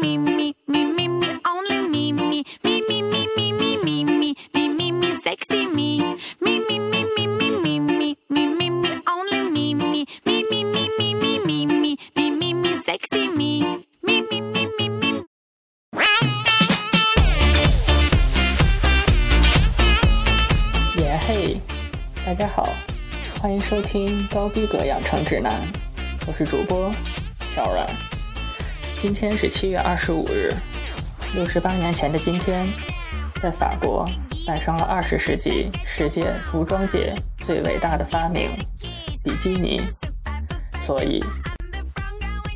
me, me, me, me, me, only me, me, me, me, me, me, me, me, me, me, me, me, sexy me, me, me, me, me, me, me, me, me, me, me, only me, me, me, me, me, me, me, me, me, me, me, me, sexy me, me, me, me, me, me. 耶嘿，大家好，欢迎收听高逼格养成指南，我是主播小阮。今天是七月二十五日，六十八年前的今天，在法国诞生了二十世纪世界服装界最伟大的发明——比基尼。所以，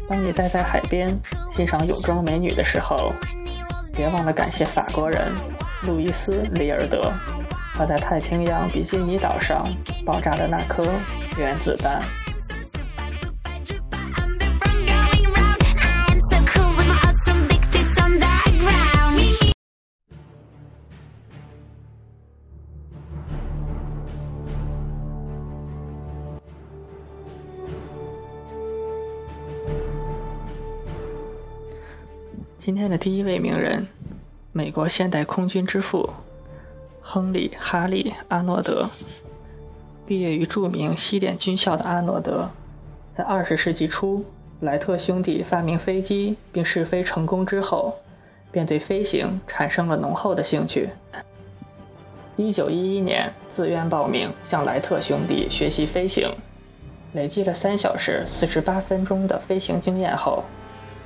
当你待在海边欣赏泳装美女的时候，别忘了感谢法国人路易斯·里尔德和在太平洋比基尼岛上爆炸的那颗原子弹。天的第一位名人，美国现代空军之父亨利·哈利·阿诺德。毕业于著名西点军校的阿诺德，在二十世纪初，莱特兄弟发明飞机并试飞成功之后，便对飞行产生了浓厚的兴趣。一九一一年，自愿报名向莱特兄弟学习飞行，累积了三小时四十八分钟的飞行经验后，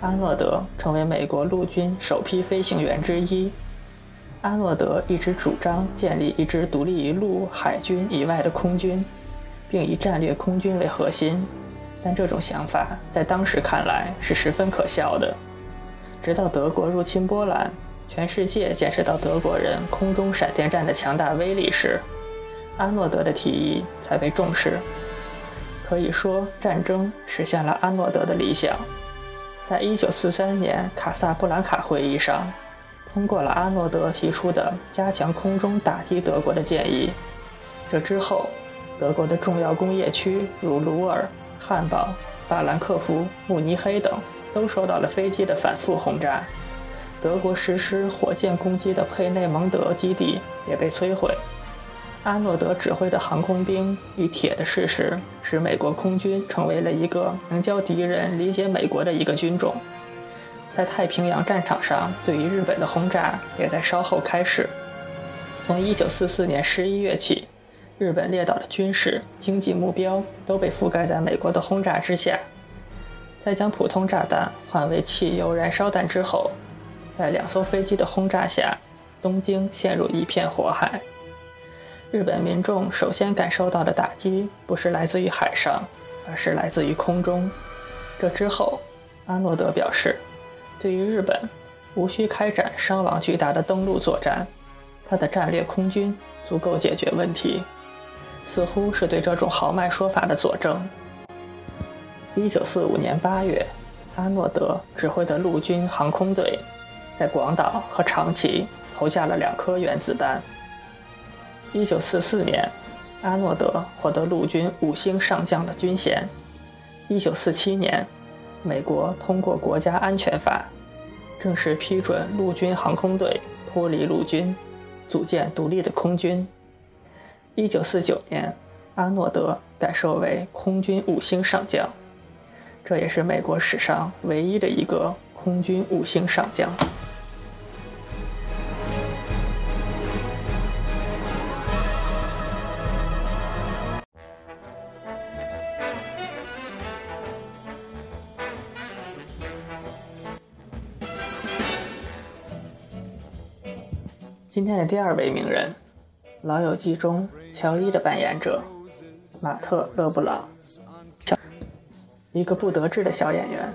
安诺德成为美国陆军首批飞行员之一。安诺德一直主张建立一支独立于陆海军以外的空军，并以战略空军为核心，但这种想法在当时看来是十分可笑的。直到德国入侵波兰，全世界见识到德国人空中闪电战的强大威力时，安诺德的提议才被重视。可以说，战争实现了安诺德的理想。在一九四三年卡萨布兰卡会议上，通过了阿诺德提出的加强空中打击德国的建议。这之后，德国的重要工业区如鲁尔、汉堡、法兰克福、慕尼黑等都受到了飞机的反复轰炸。德国实施火箭攻击的佩内蒙德基地也被摧毁。阿诺德指挥的航空兵以铁的事实，使美国空军成为了一个能教敌人理解美国的一个军种。在太平洋战场上，对于日本的轰炸也在稍后开始。从1944年11月起，日本列岛的军事、经济目标都被覆盖在美国的轰炸之下。在将普通炸弹换为汽油燃烧弹之后，在两艘飞机的轰炸下，东京陷入一片火海。日本民众首先感受到的打击不是来自于海上，而是来自于空中。这之后，阿诺德表示，对于日本，无需开展伤亡巨大的登陆作战，他的战略空军足够解决问题，似乎是对这种豪迈说法的佐证。一九四五年八月，阿诺德指挥的陆军航空队在广岛和长崎投下了两颗原子弹。一九四四年，阿诺德获得陆军五星上将的军衔。一九四七年，美国通过国家安全法，正式批准陆军航空队脱离陆军，组建独立的空军。一九四九年，阿诺德改授为空军五星上将，这也是美国史上唯一的一个空军五星上将。今天的第二位名人，《老友记》中乔伊的扮演者马特·勒布朗，一个不得志的小演员，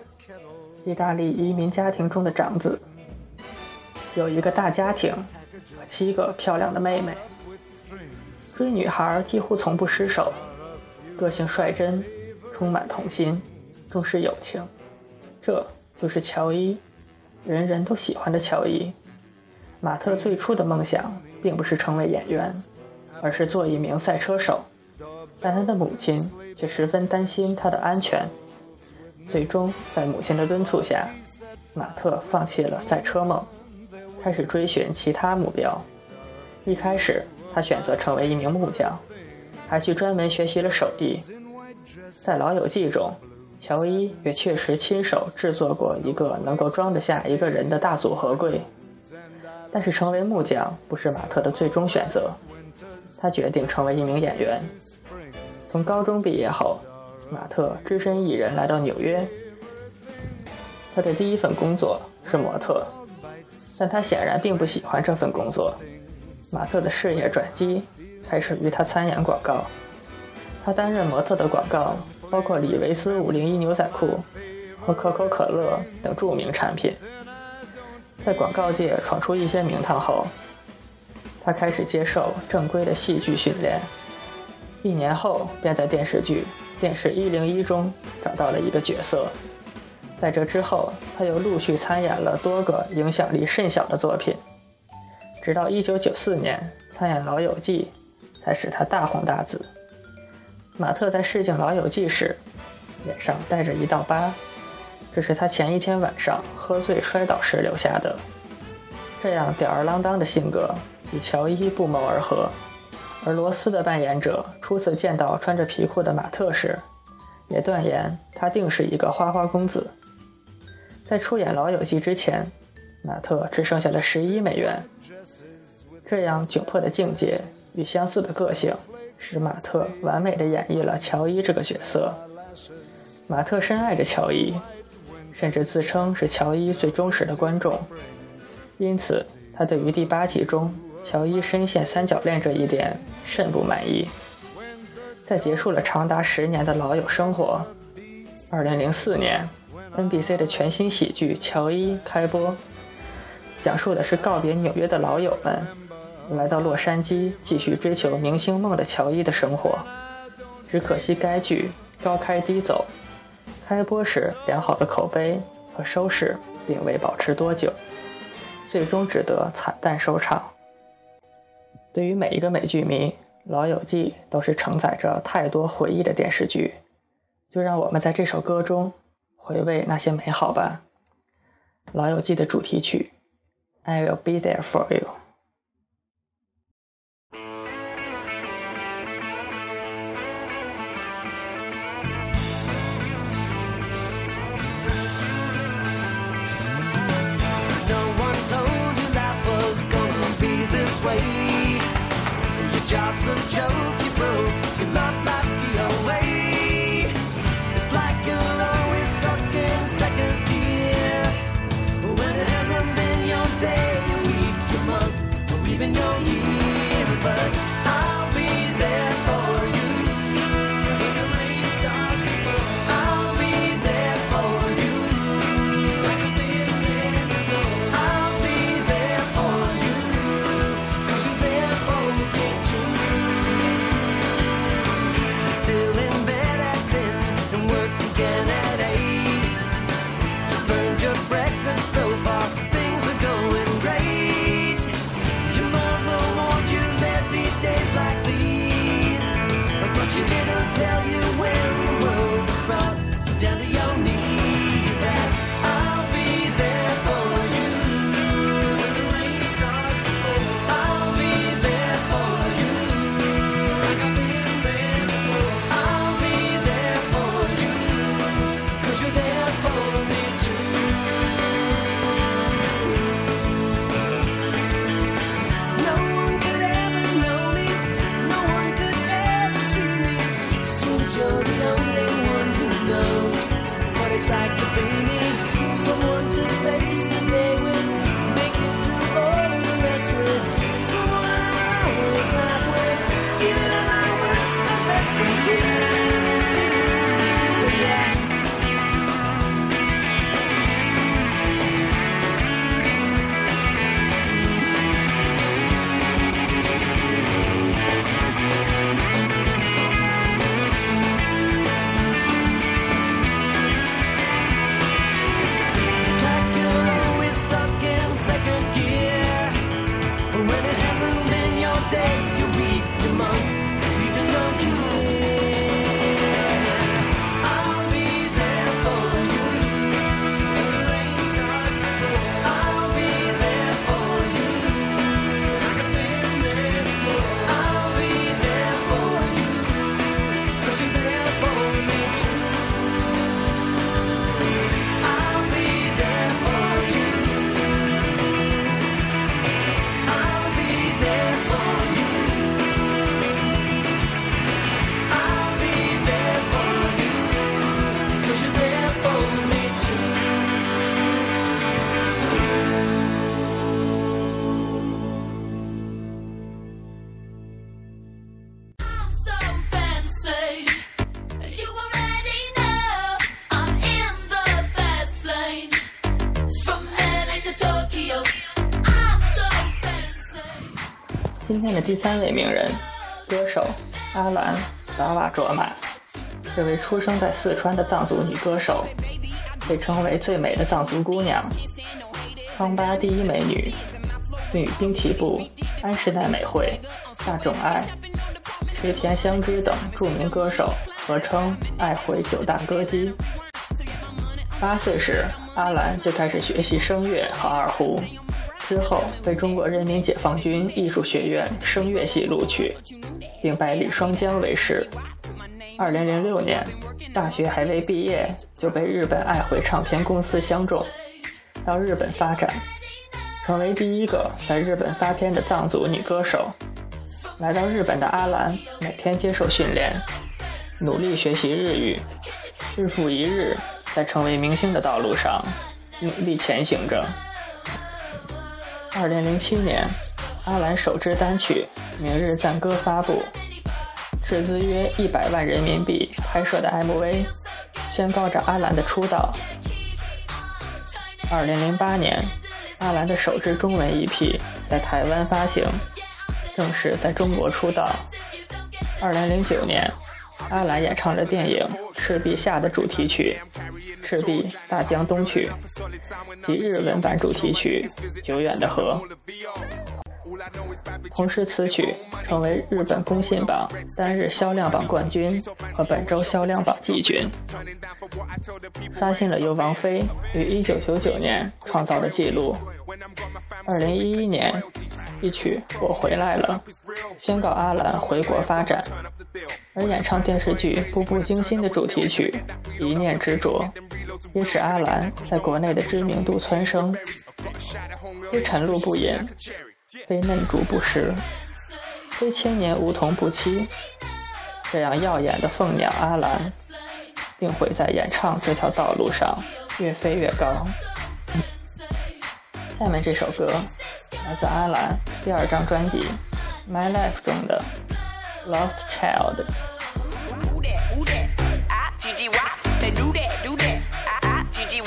意大利移民家庭中的长子，有一个大家庭和七个漂亮的妹妹。追女孩几乎从不失手，个性率真，充满童心，重视友情。这就是乔伊，人人都喜欢的乔伊。马特最初的梦想并不是成为演员，而是做一名赛车手，但他的母亲却十分担心他的安全。最终，在母亲的敦促下，马特放弃了赛车梦，开始追寻其他目标。一开始，他选择成为一名木匠，还去专门学习了手艺。在《老友记》中，乔伊也确实亲手制作过一个能够装得下一个人的大组合柜。但是，成为木匠不是马特的最终选择，他决定成为一名演员。从高中毕业后，马特只身一人来到纽约。他的第一份工作是模特，但他显然并不喜欢这份工作。马特的事业转机开始于他参演广告。他担任模特的广告包括李维斯501牛仔裤和可口可乐等著名产品。在广告界闯出一些名堂后，他开始接受正规的戏剧训练。一年后，便在电视剧《电视一零一》中找到了一个角色。在这之后，他又陆续参演了多个影响力甚小的作品，直到1994年参演《老友记》，才使他大红大紫。马特在试镜《老友记》时，脸上带着一道疤，这是他前一天晚上喝醉摔倒时留下的。这样吊儿郎当的性格与乔伊不谋而合。而罗斯的扮演者初次见到穿着皮裤的马特时，也断言他定是一个花花公子。在出演《老友记》之前，马特只剩下了十一美元。这样窘迫的境界与相似的个性，使马特完美的演绎了乔伊这个角色。马特深爱着乔伊，甚至自称是乔伊最忠实的观众。因此，他对于第八集中。乔伊深陷三角恋这一点甚不满意。在结束了长达十年的老友生活，2004年，NBC 的全新喜剧《乔伊》开播，讲述的是告别纽约的老友们，来到洛杉矶继续追求明星梦的乔伊的生活。只可惜该剧高开低走，开播时良好的口碑和收视并未保持多久，最终只得惨淡收场。对于每一个美剧迷，《老友记》都是承载着太多回忆的电视剧。就让我们在这首歌中回味那些美好吧，《老友记》的主题曲《I Will Be There For You》。Job's a joke 今天的第三位名人，歌手阿兰·达瓦卓玛，这位出生在四川的藏族女歌手，被称为最美的藏族姑娘、康巴第一美女、女滨崎步、安室奈美惠、大冢爱、池田香织等著名歌手合称“爱回九大歌姬”。八岁时，阿兰就开始学习声乐和二胡，之后被中国人民解放军艺术学院声乐系录取，并拜李双江为师。二零零六年，大学还未毕业就被日本爱回唱片公司相中，到日本发展，成为第一个在日本发片的藏族女歌手。来到日本的阿兰，每天接受训练，努力学习日语，日复一日。在成为明星的道路上努力前行着。二零零七年，阿兰首支单曲《明日赞歌》发布，斥资约一百万人民币拍摄的 MV，宣告着阿兰的出道。二零零八年，阿兰的首支中文 EP 在台湾发行，正式在中国出道。二零零九年，阿兰演唱了电影《赤壁下》的主题曲。赤壁大江东去。及日文版主题曲《久远的河》，同时此曲成为日本公信榜单日销量榜冠军和本周销量榜季军，刷新了由王菲于1999年创造的纪录。2011年，一曲《我回来了》宣告阿兰回国发展，而演唱电视剧《步步惊心》的主题曲《一念执着》。也使阿兰在国内的知名度蹿升。非晨露不言，非嫩竹不食，非千年梧桐不栖。这样耀眼的凤鸟阿兰，定会在演唱这条道路上越飞越高。下面这首歌来自阿兰第二张专辑《My Life》中的《Lost Child》。G G Y，they do that, do that. I G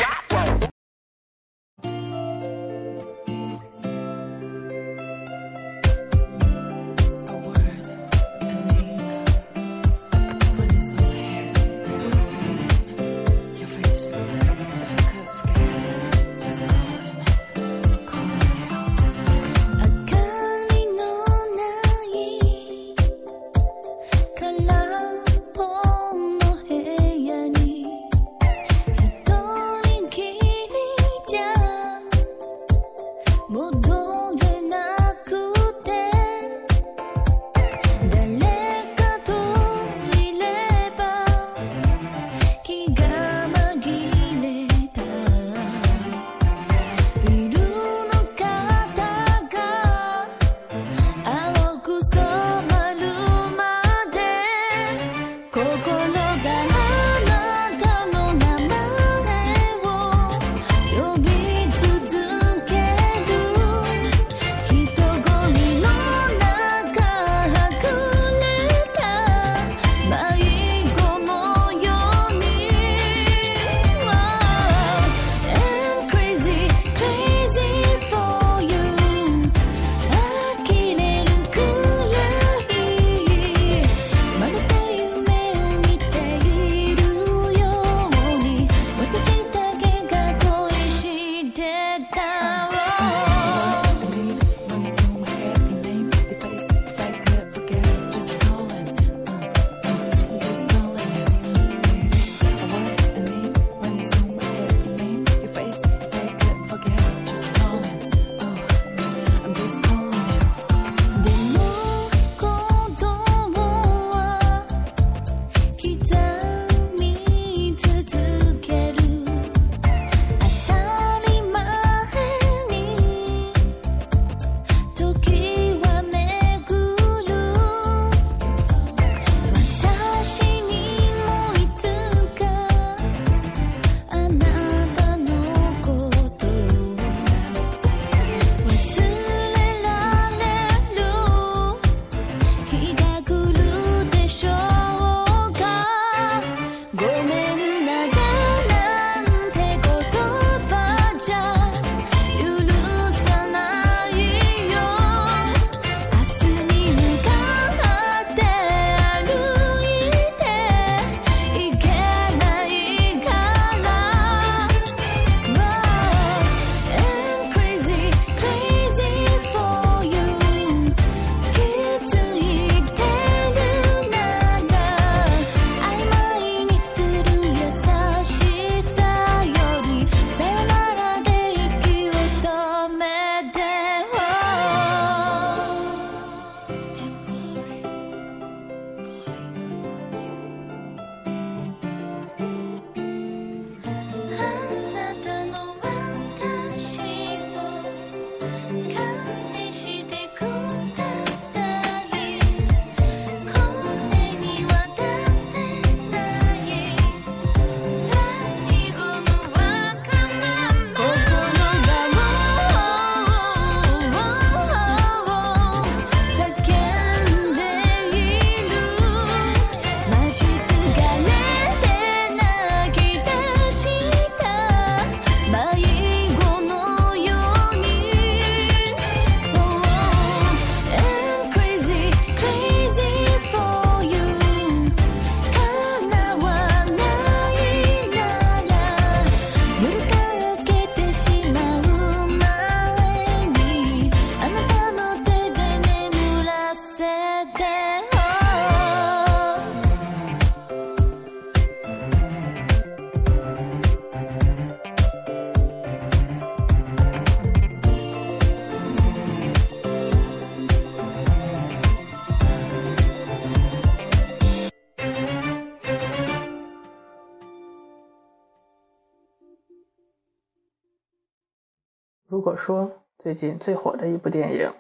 说最近最火的一部电影，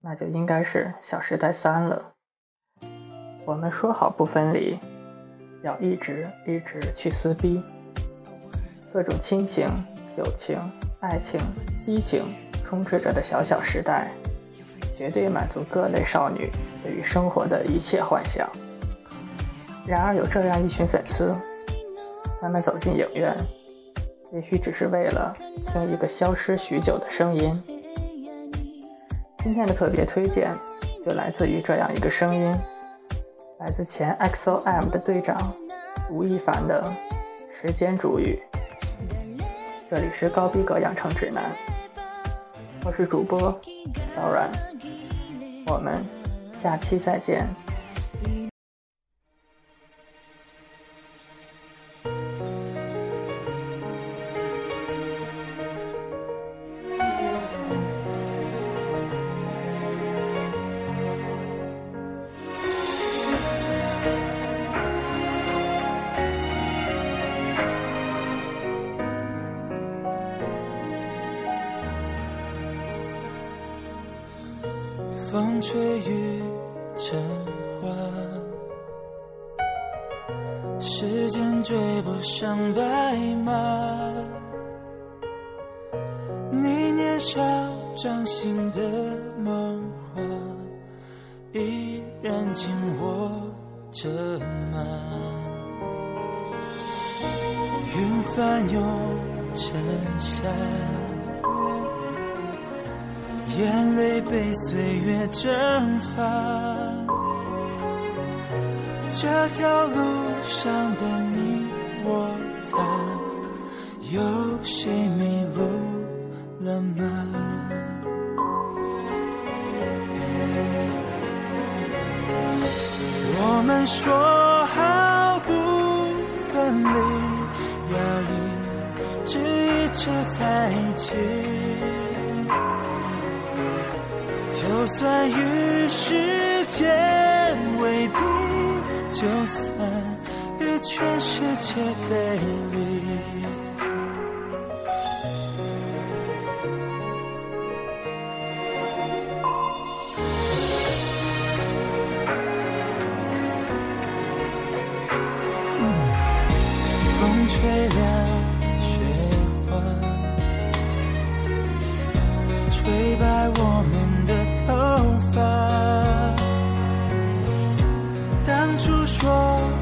那就应该是《小时代三》了。我们说好不分离，要一直一直去撕逼，各种亲情、友情、爱情、激情充斥着的小小时代，绝对满足各类少女对于生活的一切幻想。然而，有这样一群粉丝，他们走进影院，也许只是为了听一个消失许久的声音。今天的特别推荐，就来自于这样一个声音，来自前 XOM 的队长吴亦凡的《时间煮雨》。这里是高逼格养成指南，我是主播小阮，我们下期再见。白马。你年少掌心的梦话，依然紧握着吗？云翻涌成夏。眼泪被岁月蒸发，这条路上的你我他，有谁迷路了吗？我们说好不分离，要一直一直在一起。就算与时间为敌，就算与全世界背离，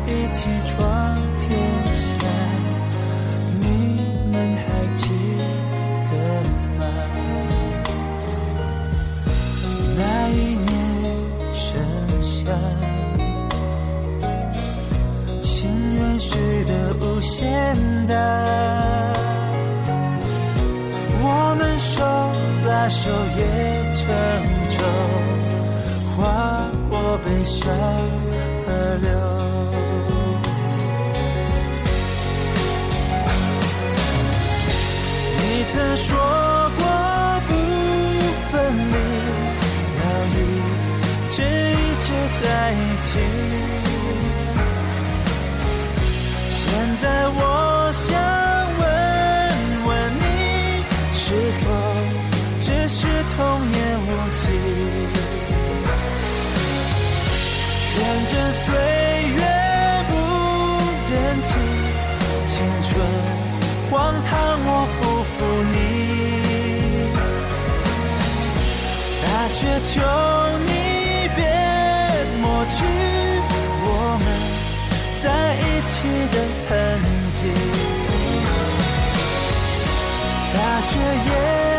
手在一起。现在我想问问你，是否只是。童言无忌，天真岁月不忍弃，青春荒唐我不负你。大雪求却也